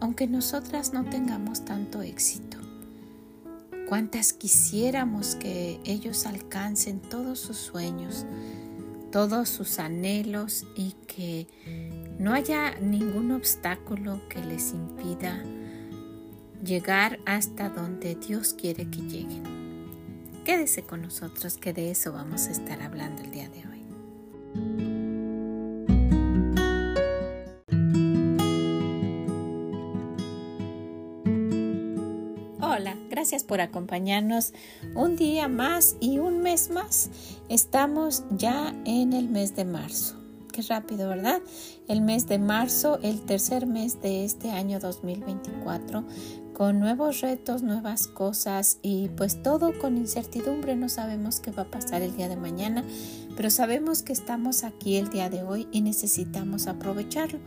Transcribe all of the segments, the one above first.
aunque nosotras no tengamos tanto éxito? ¿Cuántas quisiéramos que ellos alcancen todos sus sueños, todos sus anhelos y que no haya ningún obstáculo que les impida llegar hasta donde Dios quiere que lleguen? Quédese con nosotros que de eso vamos a estar hablando el día de hoy. Por acompañarnos un día más y un mes más. Estamos ya en el mes de marzo. Qué rápido, ¿verdad? El mes de marzo, el tercer mes de este año 2024, con nuevos retos, nuevas cosas y pues todo con incertidumbre. No sabemos qué va a pasar el día de mañana, pero sabemos que estamos aquí el día de hoy y necesitamos aprovecharlo.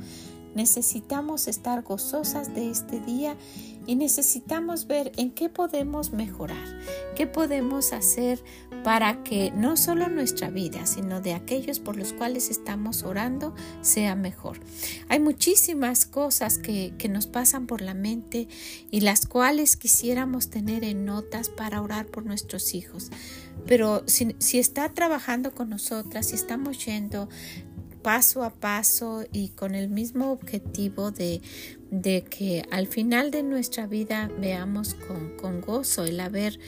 Necesitamos estar gozosas de este día y necesitamos ver en qué podemos mejorar, qué podemos hacer para que no solo nuestra vida, sino de aquellos por los cuales estamos orando sea mejor. Hay muchísimas cosas que, nos pasan por la mente y las cuales quisiéramos tener en notas para orar por nuestros hijos. Pero si, si está trabajando con nosotras, si estamos yendo paso a paso y con el mismo objetivo de, de que al final de nuestra vida veamos con, con, gozo el haber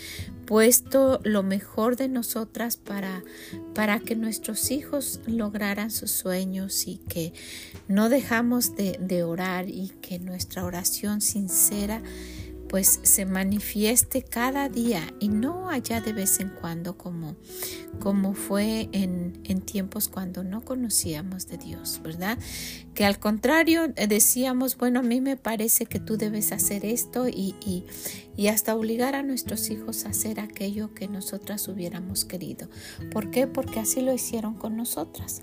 puesto lo mejor de nosotras para, para que nuestros hijos lograran sus sueños y que no dejamos de, de orar y que nuestra oración sincera pues se manifieste cada día y no allá de vez en cuando como, como fue en, en tiempos cuando no conocíamos de Dios, ¿verdad? Que al contrario eh, decíamos, bueno, a mí me parece que tú debes hacer esto y, y, y hasta obligar a nuestros hijos a hacer aquello que nosotras hubiéramos querido. ¿Por qué? Porque así lo hicieron con nosotras.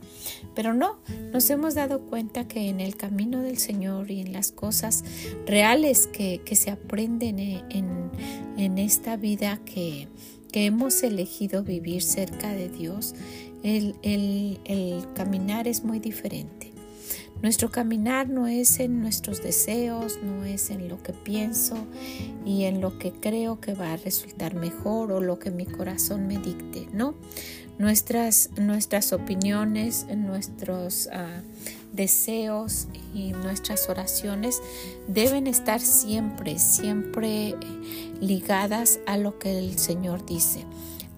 Pero no, nos hemos dado cuenta que en el camino del Señor y en las cosas reales que, que se aprenden en, esta vida que, hemos elegido vivir cerca de Dios, el, el, caminar es muy diferente. Nuestro caminar no es en nuestros deseos, no es en lo que pienso y en lo que creo que va a resultar mejor o lo que mi corazón me dicte, ¿no? Nuestras, nuestras opiniones, nuestros ah, deseos y nuestras oraciones deben estar siempre, siempre ligadas a lo que el Señor dice,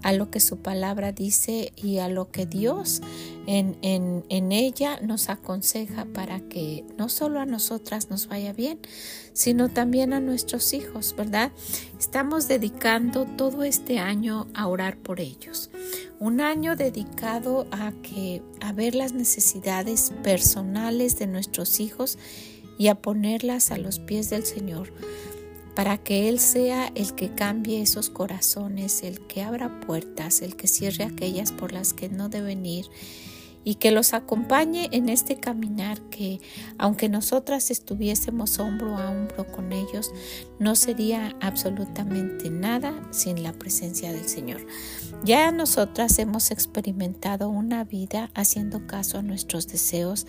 a lo que su palabra dice y a lo que Dios en, en, ella nos aconseja para que no solo a nosotras nos vaya bien, sino también a nuestros hijos, ¿verdad? Estamos dedicando todo este año a orar por ellos. Un año dedicado a que a ver las necesidades personales de nuestros hijos y a ponerlas a los pies del Señor para que Él sea el que cambie esos corazones, el que abra puertas, el que cierre aquellas por las que no deben ir y que los acompañe en este caminar que, aunque nosotras estuviésemos hombro a hombro con ellos, no sería absolutamente nada sin la presencia del Señor. Ya nosotras hemos experimentado una vida haciendo caso a nuestros deseos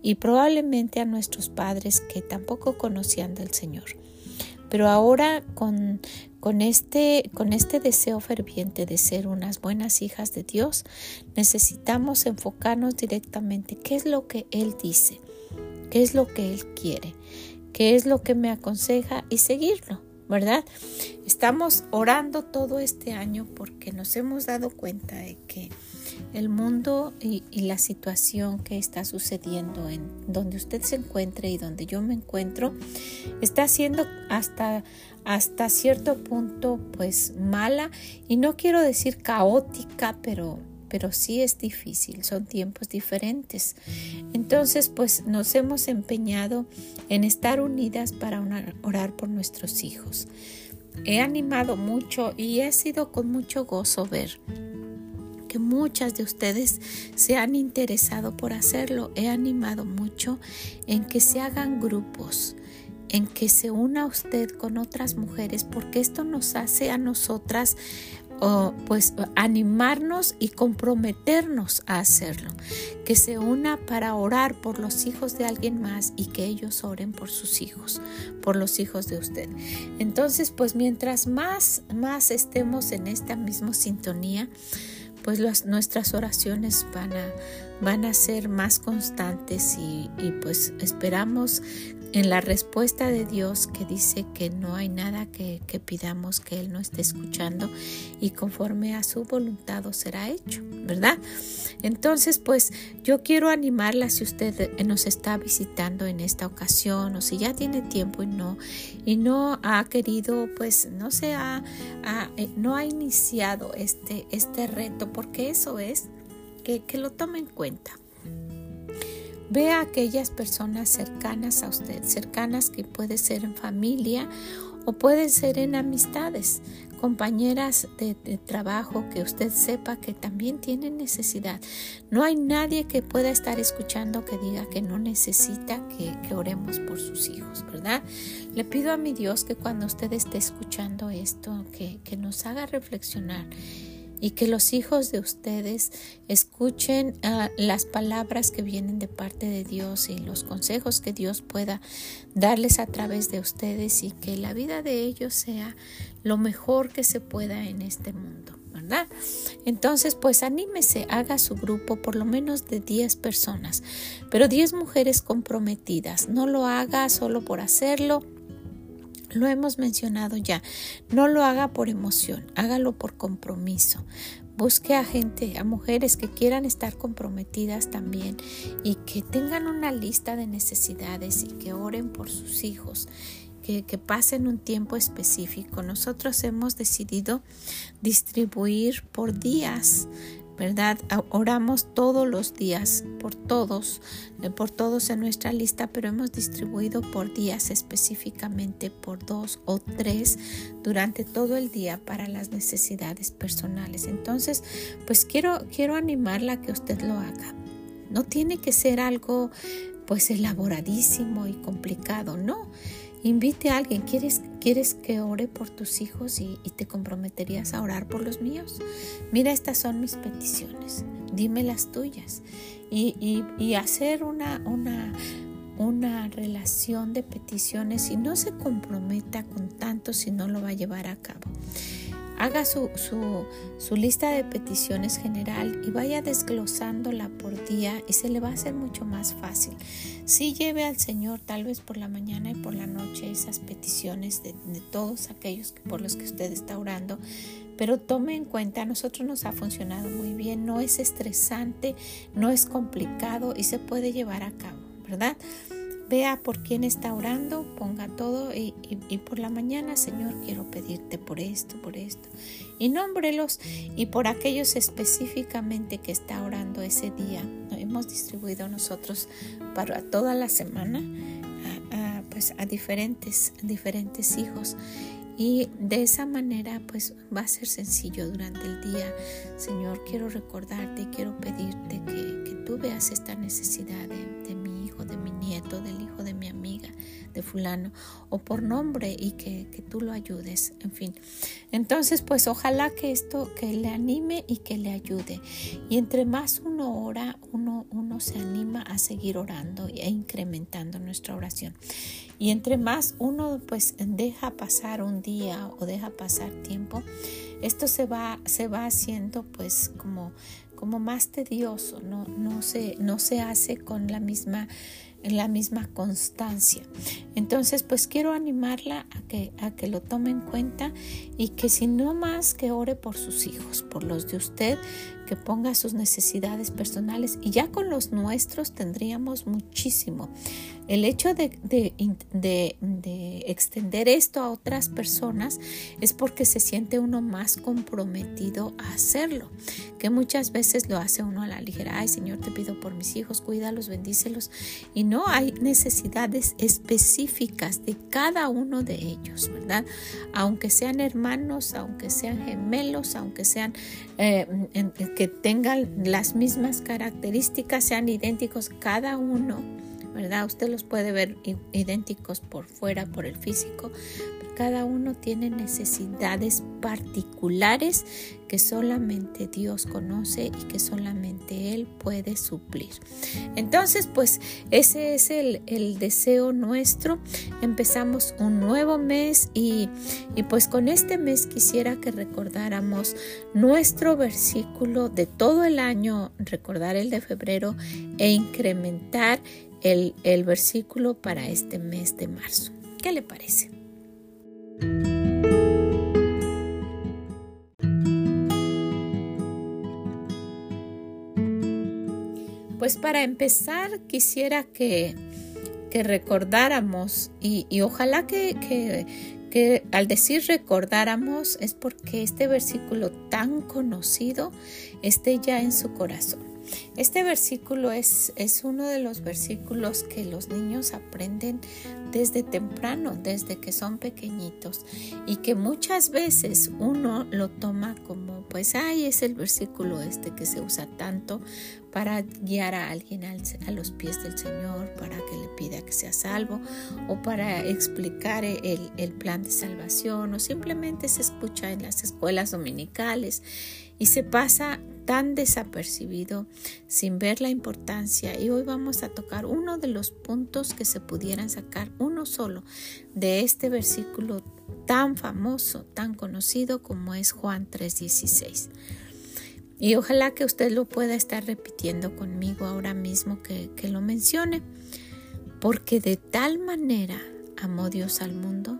y probablemente a nuestros padres que tampoco conocían del Señor. Pero ahora con, con, este, con este deseo ferviente de ser unas buenas hijas de Dios, necesitamos enfocarnos directamente qué es lo que Él dice, qué es lo que Él quiere, qué es lo que me aconseja y seguirlo. ¿verdad? Estamos orando todo este año porque nos hemos dado cuenta de que el mundo y, la situación que está sucediendo en donde usted se encuentre y donde yo me encuentro está siendo hasta hasta cierto punto pues mala y no quiero decir caótica pero pero sí es difícil, son tiempos diferentes. Entonces, pues nos hemos empeñado en estar unidas para orar por nuestros hijos. He animado mucho y ha sido con mucho gozo ver que muchas de ustedes se han interesado por hacerlo. He animado mucho en que se hagan grupos, en que se una usted con otras mujeres, porque esto nos hace a nosotras pues animarnos y comprometernos a hacerlo, que se una para orar por los hijos de alguien más y que ellos oren por sus hijos, por los hijos de usted. Entonces, pues mientras más más estemos en esta misma sintonía, pues nuestras oraciones van a, van a ser más constantes y, y pues esperamos en la respuesta de Dios que dice que no hay nada que, pidamos que Él no esté escuchando y conforme a su voluntad será hecho, ¿verdad? Entonces, pues yo quiero animarla si usted nos está visitando en esta ocasión o si ya tiene tiempo y no, y no ha querido, pues no se ha, eh, no ha iniciado este, este reto, porque eso es que, que lo tome en cuenta. Ve a aquellas personas cercanas a usted, cercanas que puede ser en familia o pueden ser en amistades, compañeras de, trabajo que usted sepa que también tienen necesidad. No hay nadie que pueda estar escuchando que diga que no necesita que, oremos por sus hijos, ¿verdad? Le pido a mi Dios que cuando usted esté escuchando esto, que, que nos haga reflexionar y que los hijos de ustedes escuchen ah, las palabras que vienen de parte de Dios y los consejos que Dios pueda darles a través de ustedes y que la vida de ellos sea lo mejor que se pueda en este mundo. ¿verdad? Entonces, pues anímese, haga su grupo por lo menos de 10 personas, pero 10 mujeres comprometidas. No lo haga solo por hacerlo, lo hemos mencionado ya. No lo haga por emoción, hágalo por compromiso. Busque a gente, a mujeres que quieran estar comprometidas también y que tengan una lista de necesidades y que oren por sus hijos que, que, pasen un tiempo específico. Nosotros hemos decidido distribuir por días ¿verdad? Oramos todos los días por todos, eh, por todos en nuestra lista, pero hemos distribuido por días específicamente por dos o tres durante todo el día para las necesidades personales. Entonces, pues quiero, quiero animarla a que usted lo haga. No tiene que ser algo pues elaboradísimo y complicado, no. Invite a alguien, ¿quieres, ¿quieres que ore por tus hijos y, te comprometerías a orar por los míos? Mira, estas son mis peticiones, dime las tuyas. Y, y, hacer una, una, una relación de peticiones y no se comprometa con tanto si no lo va a llevar a cabo haga su, su, lista de peticiones general y vaya desglosándola por día y se le va a hacer mucho más fácil. Sí lleve al Señor tal vez por la mañana y por la noche esas peticiones de, todos aquellos por los que usted está orando, pero tome en cuenta, a nosotros nos ha funcionado muy bien, no es estresante, no es complicado y se puede llevar a cabo, ¿verdad? Vea por quién está orando, ponga todo y, por la mañana, Señor, quiero pedirte por esto, por esto. Y nómbrelos y por aquellos específicamente que está orando ese día. Hemos distribuido nosotros para toda la semana a, pues a diferentes, diferentes hijos. Y de esa manera pues va a ser sencillo durante el día. Señor, quiero recordarte y quiero pedirte que, que tú veas esta necesidad de, mi del hijo de mi amiga, de fulano, o por nombre y que, tú lo ayudes, en fin. Entonces, pues ojalá que esto, que le anime y que le ayude. Y entre más uno ora, uno, uno se anima a seguir orando e incrementando nuestra oración. Y entre más uno pues deja pasar un día o deja pasar tiempo, esto se va, se va haciendo pues como como más tedioso, no, no, se, no se hace con la misma, la misma constancia. Entonces, pues quiero animarla a que, a que lo tome en cuenta y que si no más que ore por sus hijos, por los de usted, que ponga sus necesidades personales y ya con los nuestros tendríamos muchísimo. el hecho de, de, extender esto a otras personas es porque se siente uno más comprometido a hacerlo, que muchas veces lo hace uno a la ligera. Ay, Señor, te pido por mis hijos, cuídalos, bendícelos. Y no hay necesidades específicas de cada uno de ellos, ¿verdad? Aunque sean hermanos, aunque sean gemelos, aunque sean eh, que tengan las mismas características, sean idénticos, cada uno ¿verdad? Usted los puede ver idénticos por fuera, por el físico, cada uno tiene necesidades particulares que solamente Dios conoce y que solamente Él puede suplir. Entonces, pues ese es el, deseo nuestro. Empezamos un nuevo mes y, y pues con este mes quisiera que recordáramos nuestro versículo de todo el año, recordar el de febrero e incrementar el, el versículo para este mes de marzo. ¿Qué le parece? Pues para empezar quisiera que, que recordáramos y, y ojalá que, que, que, al decir recordáramos es porque este versículo tan conocido esté ya en su corazón. Este versículo es, es uno de los versículos que los niños aprenden desde temprano, desde que son pequeñitos y que muchas veces uno lo toma como pues ay es el versículo este que se usa tanto para guiar a alguien a los pies del Señor, para que le pida que sea salvo o para explicar el, el plan de salvación o simplemente se escucha en las escuelas dominicales y se pasa tan desapercibido sin ver la importancia y hoy vamos a tocar uno de los puntos que se pudieran sacar, uno solo, de este versículo tan famoso, tan conocido como es Juan 3:16. Y ojalá que usted lo pueda estar repitiendo conmigo ahora mismo que, lo mencione, porque de tal manera amó Dios al mundo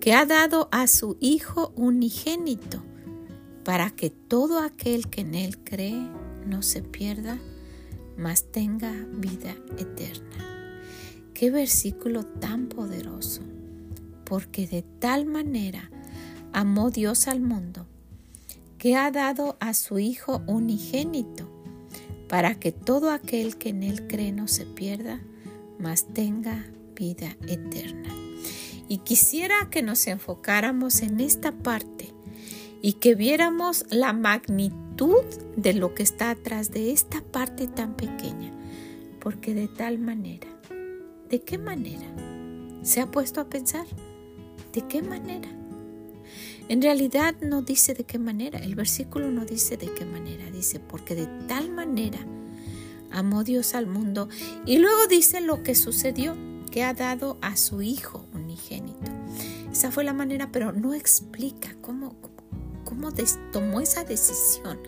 que ha dado a su Hijo unigénito para que todo aquel que en Él cree no se pierda, mas tenga vida eterna. Qué versículo tan poderoso, porque de tal manera amó Dios al mundo, que ha dado a su Hijo unigénito, para que todo aquel que en Él cree no se pierda, mas tenga vida eterna. Y quisiera que nos enfocáramos en esta parte y que viéramos la magnitud de lo que está atrás de esta parte tan pequeña. Porque de tal manera, ¿de qué manera? ¿Se ha puesto a pensar? ¿De qué manera? En realidad no dice de qué manera, el versículo no dice de qué manera, dice porque de tal manera amó Dios al mundo y luego dice lo que sucedió, que ha dado a su Hijo unigénito. Esa fue la manera, pero no explica cómo, tomó esa decisión,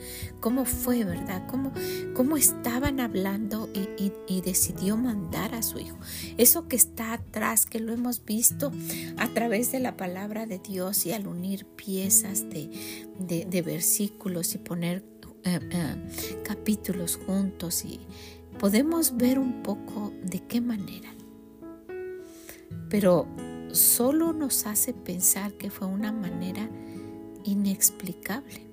cómo fue, ¿verdad? Cómo, cómo estaban hablando y, decidió mandar a su hijo. Eso que está atrás, que lo hemos visto a través de la palabra de Dios y al unir piezas de, versículos y poner eh, eh, capítulos juntos y podemos ver un poco de qué manera. Pero solo nos hace pensar que fue una manera inexplicable,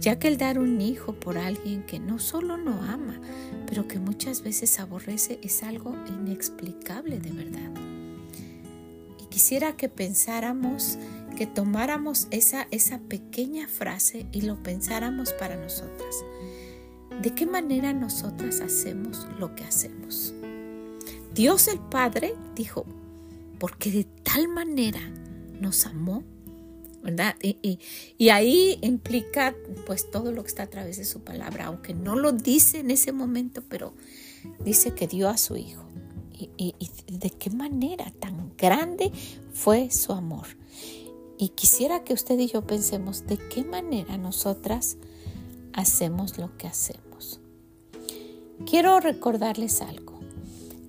ya que el dar un hijo por alguien que no solo no ama, pero que muchas veces aborrece es algo inexplicable de verdad. Y quisiera que pensáramos, que tomáramos esa, esa pequeña frase y lo pensáramos para nosotras. ¿De qué manera nosotras hacemos lo que hacemos? Dios el Padre dijo, porque de tal manera nos amó y, ahí implica pues todo lo que está a través de su palabra, aunque no lo dice en ese momento, pero dice que dio a su hijo. Y, y, de qué manera tan grande fue su amor. Y quisiera que usted y yo pensemos de qué manera nosotras hacemos lo que hacemos. Quiero recordarles algo.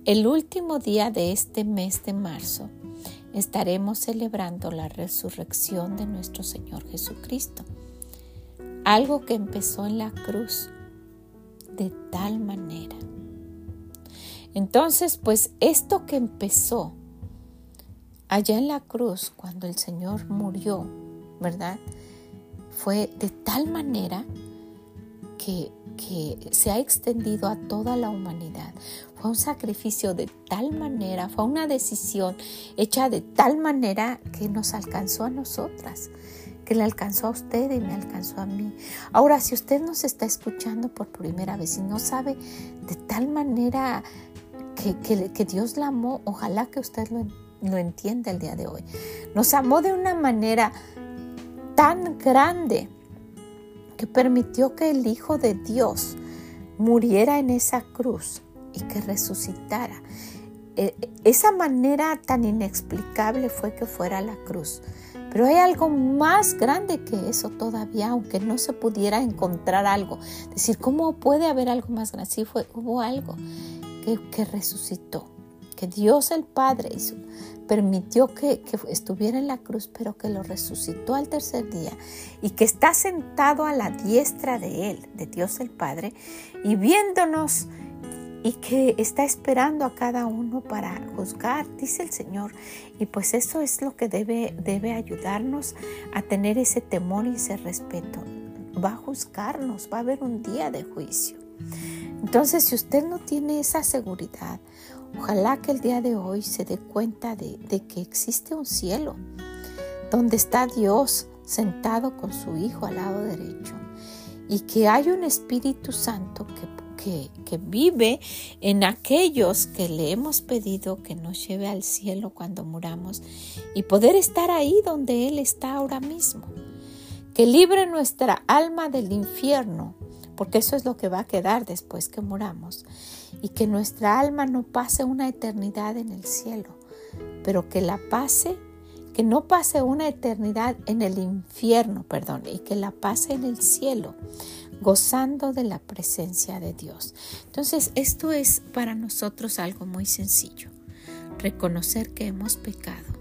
El último día de este mes de marzo estaremos celebrando la resurrección de nuestro Señor Jesucristo. Algo que empezó en la cruz de tal manera. Entonces, pues esto que empezó allá en la cruz, cuando el Señor murió, ¿verdad? Fue de tal manera que, que se ha extendido a toda la humanidad. Fue un sacrificio de tal manera, fue una decisión hecha de tal manera que nos alcanzó a nosotras, que le alcanzó a usted y me alcanzó a mí. Ahora, si usted nos está escuchando por primera vez y no sabe de tal manera que, Dios la amó, ojalá que usted lo, lo entienda el día de hoy. Nos amó de una manera tan grande que permitió que el Hijo de Dios muriera en esa cruz y que resucitara. E, esa manera tan inexplicable fue que fuera la cruz. Pero hay algo más grande que eso todavía, aunque no se pudiera encontrar algo. Decir, ¿cómo puede haber algo más grande? Sí, fue, hubo algo que, que resucitó, que Dios el Padre hizo, permitió que, que, estuviera en la cruz, pero que lo resucitó al tercer día y que está sentado a la diestra de Él, de Dios el Padre, y viéndonos y que está esperando a cada uno para juzgar, dice el Señor. Y pues eso es lo que debe, debe ayudarnos a tener ese temor y ese respeto. Va a juzgarnos, va a haber un día de juicio. Entonces, si usted no tiene esa seguridad, ojalá que el día de hoy se dé cuenta de, de que existe un cielo donde está Dios sentado con su Hijo al lado derecho y que hay un Espíritu Santo que que, vive en aquellos que le hemos pedido que nos lleve al cielo cuando muramos y poder estar ahí donde Él está ahora mismo. Que libre nuestra alma del infierno, porque eso es lo que va a quedar después que muramos. Y que nuestra alma no pase una eternidad en el cielo, pero que la pase que no pase una eternidad en el infierno, perdón, y que la pase en el cielo, gozando de la presencia de Dios. Entonces, esto es para nosotros algo muy sencillo, reconocer que hemos pecado,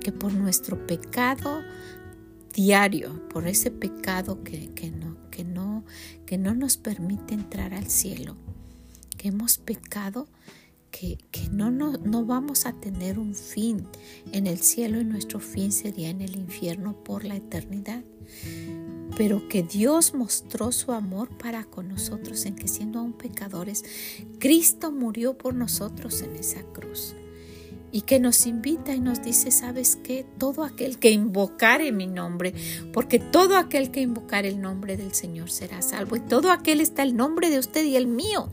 que por nuestro pecado diario, por ese pecado que, que, no, que, no, que no nos permite entrar al cielo, que hemos pecado, que, que no, no, no, vamos a tener un fin en el cielo y nuestro fin sería en el infierno por la eternidad pero que Dios mostró su amor para con nosotros en que siendo aún pecadores, Cristo murió por nosotros en esa cruz. Y que nos invita y nos dice, ¿sabes qué? Todo aquel que invocare mi nombre, porque todo aquel que invocare el nombre del Señor será salvo. Y todo aquel está el nombre de usted y el mío.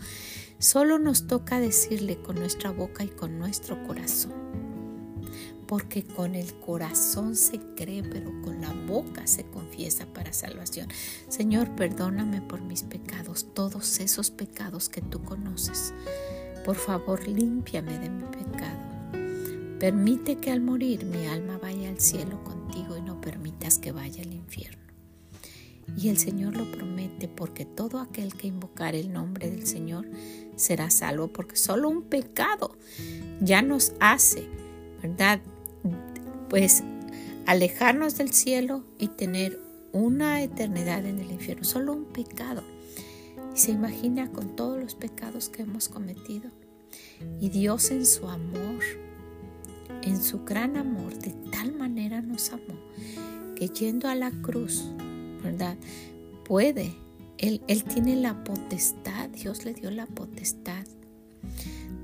Solo nos toca decirle con nuestra boca y con nuestro corazón porque con el corazón se cree, pero con la boca se confiesa para salvación. Señor, perdóname por mis pecados, todos esos pecados que tú conoces. Por favor, límpiame de mi pecado. Permite que al morir mi alma vaya al cielo contigo y no permitas que vaya al infierno. Y el Señor lo promete porque todo aquel que invocar el nombre del Señor será salvo, porque solo un pecado ya nos hace, ¿verdad? Pues alejarnos del cielo y tener una eternidad en el infierno, solo un pecado. Y se imagina con todos los pecados que hemos cometido. Y Dios en su amor, en su gran amor, de tal manera nos amó, que yendo a la cruz, ¿verdad? Puede, Él, él tiene la potestad, Dios le dio la potestad.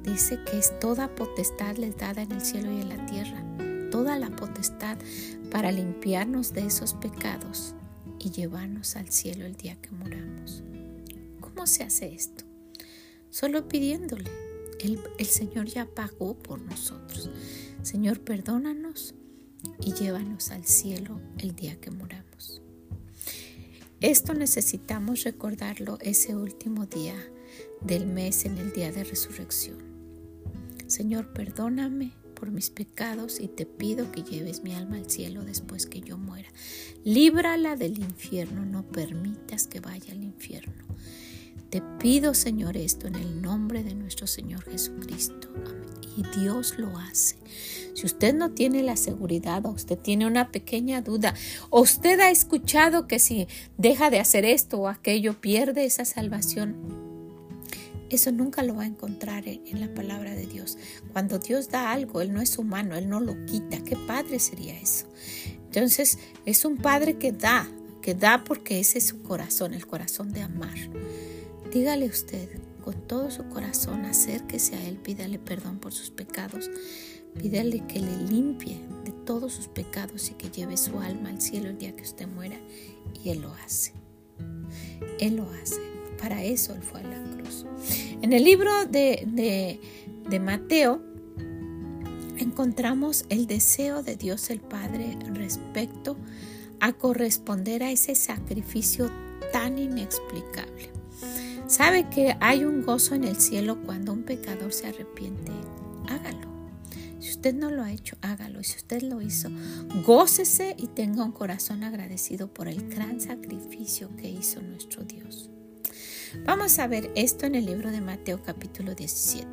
Dice que es toda potestad le dada en el cielo y en la tierra toda la potestad para limpiarnos de esos pecados y llevarnos al cielo el día que moramos. ¿Cómo se hace esto? Solo pidiéndole. El, Señor ya pagó por nosotros. Señor, perdónanos y llévanos al cielo el día que moramos. Esto necesitamos recordarlo ese último día del mes en el día de resurrección. Señor, perdóname por mis pecados y te pido que lleves mi alma al cielo después que yo muera. Líbrala del infierno, no permitas que vaya al infierno. Te pido, Señor, esto en el nombre de nuestro Señor Jesucristo. Y Dios lo hace. Si usted no tiene la seguridad o usted tiene una pequeña duda o usted ha escuchado que si deja de hacer esto o aquello pierde esa salvación, Eso nunca lo va a encontrar en, la palabra de Dios. Cuando Dios da algo, Él no es humano, Él no lo quita. ¿Qué padre sería eso? Entonces, es un padre que da, que da porque ese es su corazón, el corazón de amar. Dígale usted con todo su corazón, acérquese a Él, pídale perdón por sus pecados, pídale que le limpie de todos sus pecados y que lleve su alma al cielo el día que usted muera. Y Él lo hace. Él lo hace. Eso Él fue a la cruz. En el libro de, de Mateo encontramos el deseo de Dios el Padre respecto a corresponder a ese sacrificio tan inexplicable. ¿Sabe que hay un gozo en el cielo cuando un pecador se arrepiente? Hágalo. Si usted no lo ha hecho, hágalo. Si usted lo hizo, gócese y tenga un corazón agradecido por el gran sacrificio que hizo nuestro Dios. Vamos a ver esto en el libro de Mateo capítulo 17.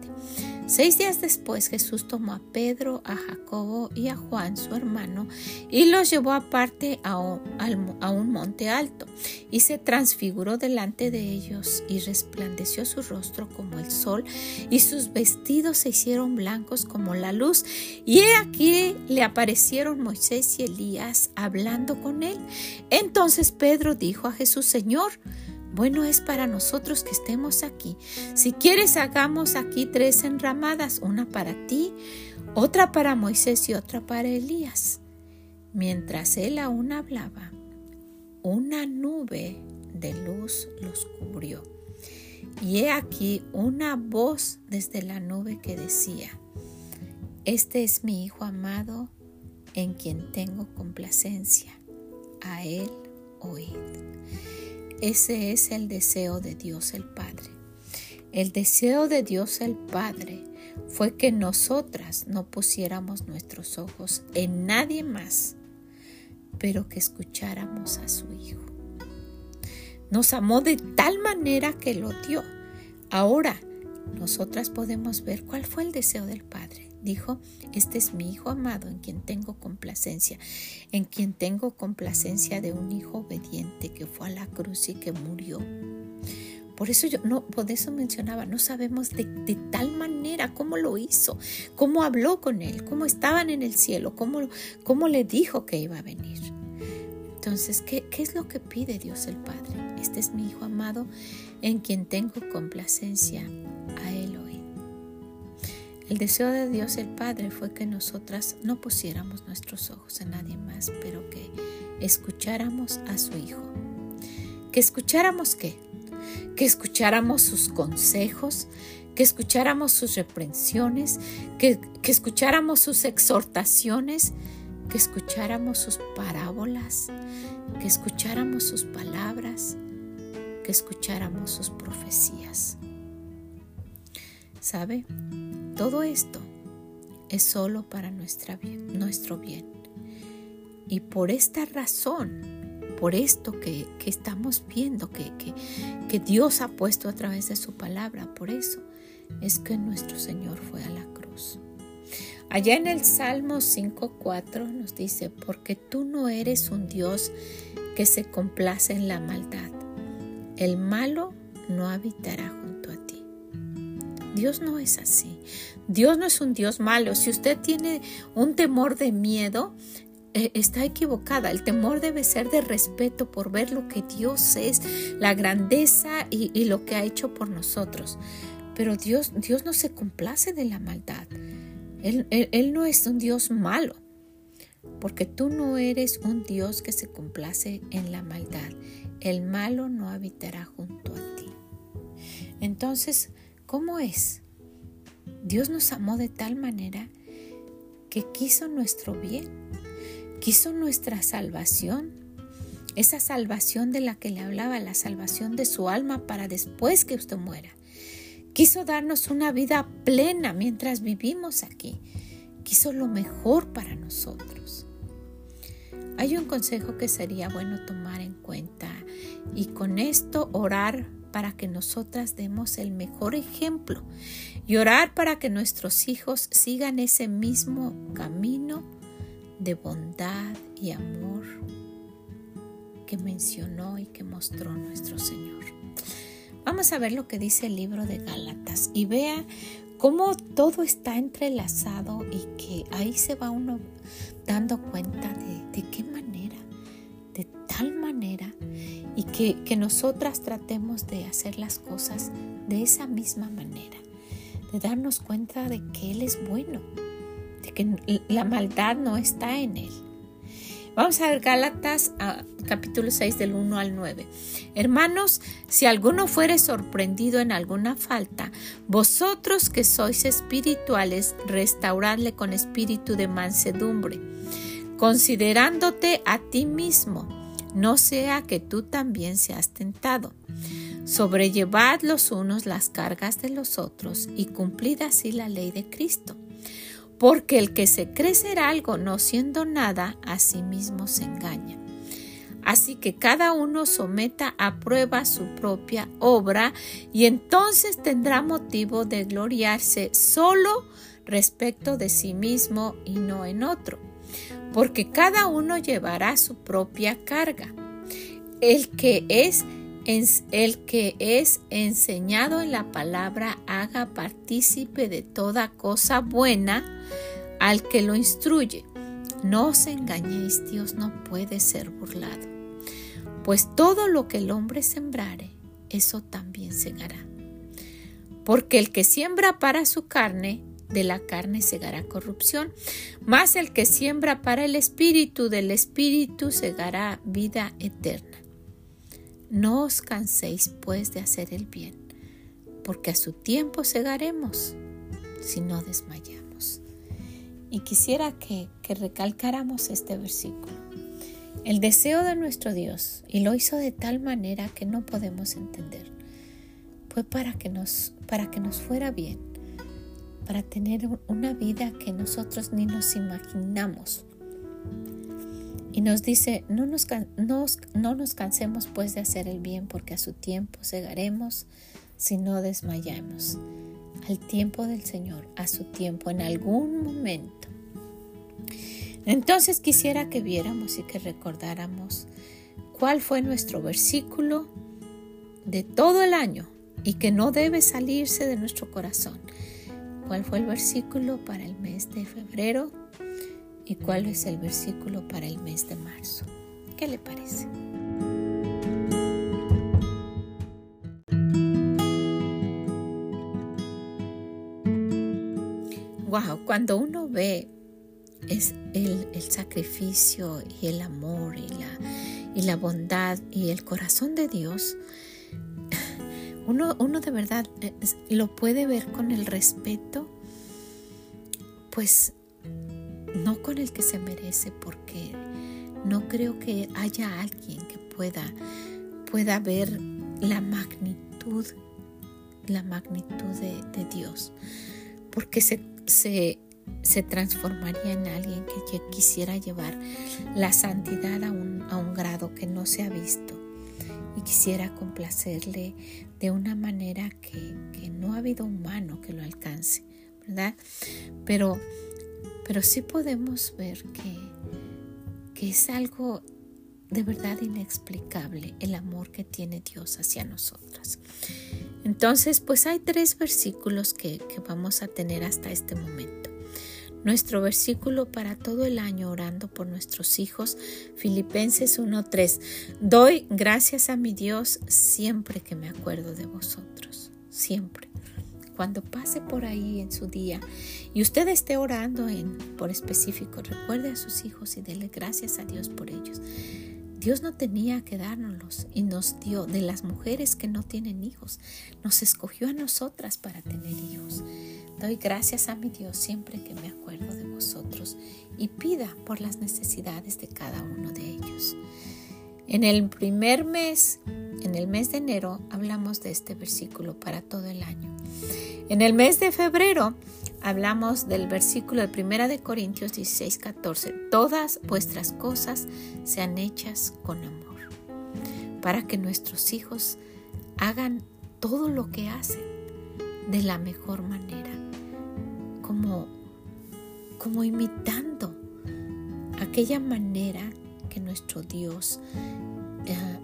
Seis días después Jesús tomó a Pedro, a Jacobo y a Juan, su hermano, y los llevó aparte a un, monte alto, y se transfiguró delante de ellos, y resplandeció su rostro como el sol, y sus vestidos se hicieron blancos como la luz, y he aquí le aparecieron Moisés y Elías hablando con él. Entonces Pedro dijo a Jesús, Señor, bueno es para nosotros que estemos aquí. Si quieres, hagamos aquí tres enramadas, una para ti, otra para Moisés y otra para Elías. Mientras él aún hablaba, una nube de luz los cubrió. Y he aquí una voz desde la nube que decía, Este es mi Hijo amado, en quien tengo complacencia. A él oíd. Ese es el deseo de Dios el Padre. El deseo de Dios el Padre fue que nosotras no pusiéramos nuestros ojos en nadie más, pero que escucháramos a su Hijo. Nos amó de tal manera que lo dio. Ahora, nosotras podemos ver cuál fue el deseo del Padre dijo, este es mi hijo amado en quien tengo complacencia, en quien tengo complacencia de un hijo obediente que fue a la cruz y que murió. Por eso yo no, por eso mencionaba, no sabemos de, tal manera cómo lo hizo, cómo habló con él, cómo estaban en el cielo, cómo, cómo le dijo que iba a venir. Entonces, ¿qué, ¿qué es lo que pide Dios el Padre? Este es mi Hijo amado en quien tengo complacencia, el deseo de Dios el Padre fue que nosotras no pusiéramos nuestros ojos en nadie más, pero que escucháramos a su Hijo. ¿Que escucháramos qué? Que escucháramos sus consejos, que escucháramos sus reprensiones, que, que escucháramos sus exhortaciones, que escucháramos sus parábolas, que escucháramos sus palabras, que escucháramos sus profecías. ¿Sabe? Todo esto es solo para nuestra nuestro bien. Y por esta razón, por esto que, estamos viendo, que, que, Dios ha puesto a través de su palabra, por eso es que nuestro Señor fue a la cruz. Allá en el Salmo 5.4 nos dice, porque tú no eres un Dios que se complace en la maldad. El malo no habitará junto a. Dios no es así. Dios no es un Dios malo. Si usted tiene un temor de miedo, eh, está equivocada. El temor debe ser de respeto por ver lo que Dios es, la grandeza y, lo que ha hecho por nosotros. Pero Dios, Dios no se complace de la maldad. Él, él no es un Dios malo, porque tú no eres un Dios que se complace en la maldad. El malo no habitará junto a ti. Entonces, ¿Cómo es? Dios nos amó de tal manera que quiso nuestro bien, quiso nuestra salvación, esa salvación de la que le hablaba, la salvación de su alma para después que usted muera. Quiso darnos una vida plena mientras vivimos aquí. Quiso lo mejor para nosotros. Hay un consejo que sería bueno tomar en cuenta y con esto orar para que nosotras demos el mejor ejemplo y orar para que nuestros hijos sigan ese mismo camino de bondad y amor que mencionó y que mostró nuestro Señor. vamos a ver lo que dice el libro de Gálatas y vea cómo todo está entrelazado y que ahí se va uno dando cuenta de, de qué manera, tal manera, y que, que nosotras tratemos de hacer las cosas de esa misma manera, de darnos cuenta de que Él es bueno, de que la maldad no está en Él Vamos a ver Gálatas capítulo 6 del 1 al 9. Hermanos, si alguno fuere sorprendido en alguna falta, vosotros que sois espirituales, restauradle con espíritu de mansedumbre, considerándote a ti mismo, no sea que tú también seas tentado. Sobrellevad los unos las cargas de los otros y cumplid así la ley de Cristo. Porque el que se cree ser algo no siendo nada, a sí mismo se engaña. Así que cada uno someta a prueba su propia obra y entonces tendrá motivo de gloriarse solo respecto de sí mismo y no en otro, porque cada uno llevará su propia carga. El que es el que es enseñado en la palabra haga partícipe de toda cosa buena al que lo instruye. No os engañéis, Dios no puede ser burlado. Pues todo lo que el hombre sembrare, eso también segará. Porque el que siembra para su carne, de la carne segará corrupción, mas el que siembra para el espíritu, del espíritu segará vida eterna. No os canséis pues de hacer el bien, porque a su tiempo segaremos si no desmayamos. Y quisiera que, que recalcáramos este versículo. El deseo de nuestro Dios, y lo hizo de tal manera que no podemos entender, fue para que nos, para que nos fuera bien, para tener una vida que nosotros ni nos imaginamos. Y nos dice, no nos, no nos cansemos pues de hacer el bien, porque a su tiempo segaremos si no desmayamos. Al tiempo del Señor, a su tiempo, en algún momento. Entonces quisiera que viéramos y que recordáramos cuál fue nuestro versículo de todo el año y que no debe salirse de nuestro corazón. ¿Cuál fue el versículo para el mes de febrero y cuál es el versículo para el mes de marzo. ¿Qué le parece? Wow, cuando uno ve es el, sacrificio y el amor y la, y la bondad y el corazón de Dios, uno, uno de verdad eh, lo puede ver con el respeto, pues no con el que se merece, porque no creo que haya alguien que pueda, pueda ver la magnitud, la magnitud de, Dios, porque se, se, transformaría en alguien que quisiera llevar la santidad a un, a un grado que no se ha visto y quisiera complacerle de una manera que, que no ha habido humano que lo alcance, ¿verdad? Pero pero sí podemos ver que, que es algo de verdad inexplicable el amor que tiene Dios hacia nosotras. Entonces, pues hay tres versículos que, que vamos a tener hasta este momento. Nuestro versículo para todo el año orando por nuestros hijos, Filipenses 1.3. Doy gracias a mi Dios siempre que me acuerdo de vosotros, siempre cuando pase por ahí en su día y usted esté orando en, por específico, recuerde a sus hijos y dele gracias a Dios por ellos. Dios no tenía que dárnoslos y nos dio de las mujeres que no tienen hijos. Nos escogió a nosotras para tener hijos. Doy gracias a mi Dios siempre que me acuerdo de vosotros y pida por las necesidades de cada uno de ellos. En el primer mes, en el mes de enero, hablamos de este versículo para todo el año. En el mes de febrero hablamos del versículo de 1 de Corintios 16, 14. Todas vuestras cosas sean hechas con amor, para que nuestros hijos hagan todo lo que hacen de la mejor manera, como, como imitando aquella manera que nuestro Dios eh,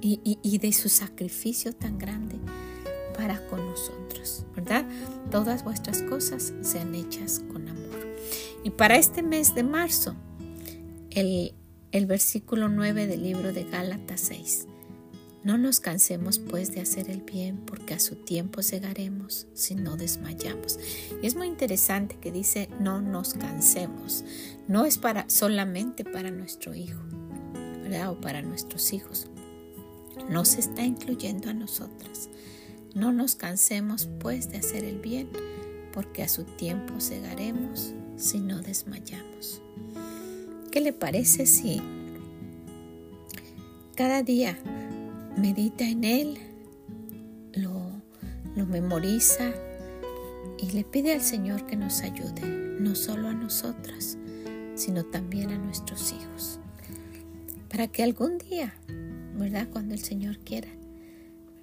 y, de su sacrificio tan grande para con nosotros, ¿verdad? Todas vuestras cosas sean hechas con amor. Y para este mes de marzo, el, versículo 9 del libro de Gálatas 6. No nos cansemos pues de hacer el bien, porque a su tiempo cegaremos si no desmayamos. Y es muy interesante que dice no nos cansemos. No es para solamente para nuestro hijo, ¿verdad? O para nuestros hijos. Nos está incluyendo a nosotras. No nos cansemos pues de hacer el bien, porque a su tiempo cegaremos si no desmayamos. ¿Qué le parece si cada día medita en él, lo, memoriza y le pide al Señor que nos ayude, no solo a nosotras, sino también a nuestros hijos, para que algún día, ¿verdad? Cuando el Señor quiera,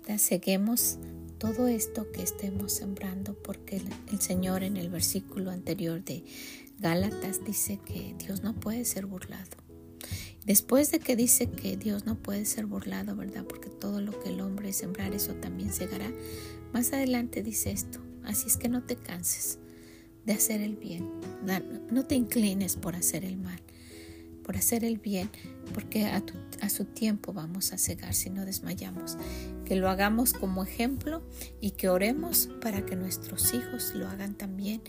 ¿verdad? Seguemos todo esto que estemos sembrando, porque el, Señor en el versículo anterior de Gálatas dice que Dios no puede ser burlado. Después de que dice que Dios no puede ser burlado, ¿verdad? Porque todo lo que el hombre sembrar, eso también segará. Más adelante dice esto. Así es que no te canses de hacer el bien. No te inclines por hacer el mal, hacer el bien, porque a, su tiempo vamos a cegar si no desmayamos. Que lo hagamos como ejemplo y que oremos para que nuestros hijos lo hagan también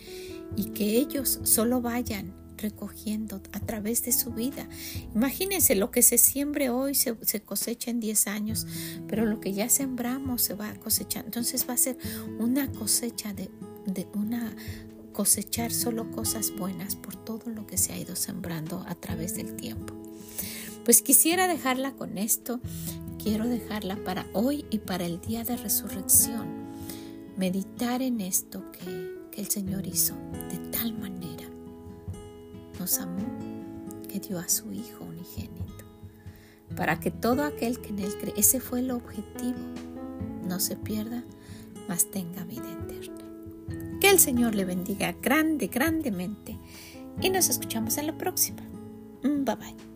y que ellos solo vayan recogiendo a través de su vida. Imagínense, lo que se siembre hoy se, cosecha en 10 años, pero lo que ya sembramos se va a cosechar. Entonces va a ser una cosecha de una cosechar solo cosas buenas por todo lo que se ha ido sembrando a través del tiempo. Pues quisiera dejarla con esto, quiero dejarla para hoy y para el día de resurrección. Meditar en esto que, el Señor hizo de tal manera nos amó, que dio a su Hijo unigénito, para que todo aquel que en Él cree, ese fue el objetivo, no se pierda, mas tenga vida eterna. Que el Señor le bendiga grande, grandemente y nos escuchamos en la próxima. Bye bye.